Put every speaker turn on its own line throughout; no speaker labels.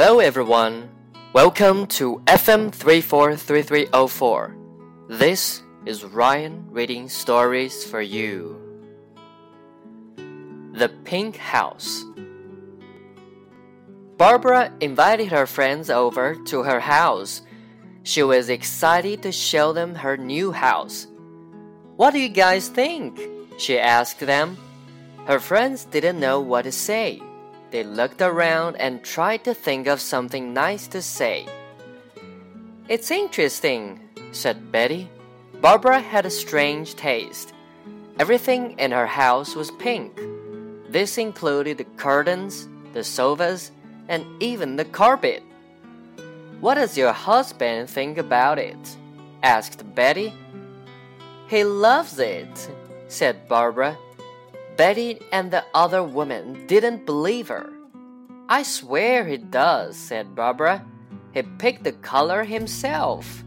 Hello everyone. Welcome to FM 343304. This is Ryan reading stories for you. The Pink House. Barbara invited her friends over to her house. She was excited to show them her new house. What do you guys think? she asked them. Her friends didn't know what to say. They looked around and tried to think of something nice to say. It's interesting, said Betty. Barbara had a strange taste. Everything in her house was pink. This included the curtains, the sofas, and even the carpet. What does your husband think about it? asked Betty. He loves it, said Barbara. Betty and the other women didn't believe her. I swear he does, said Barbara. He picked the color himself.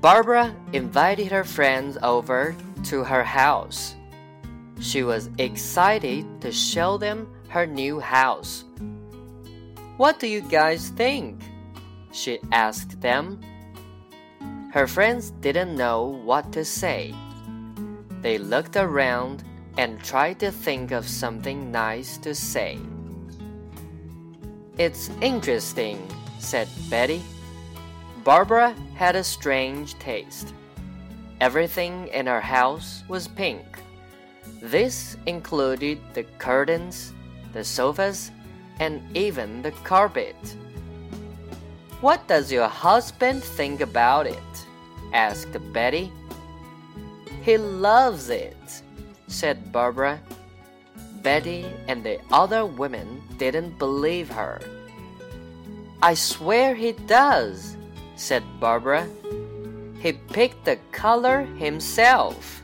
Barbara invited her friends over to her house. She was excited to show them her new house. What do you guys think? she asked them. Her friends didn't know what to say. They looked around and tried to think of something nice to say. It's interesting, said Betty. Barbara had a strange taste. Everything in her house was pink. This included the curtains, the sofas, and even the carpet. What does your husband think about it? Asked Betty. He loves it, said Barbara. Betty and the other women didn't believe her. I swear he does, said Barbara. He picked the color himself.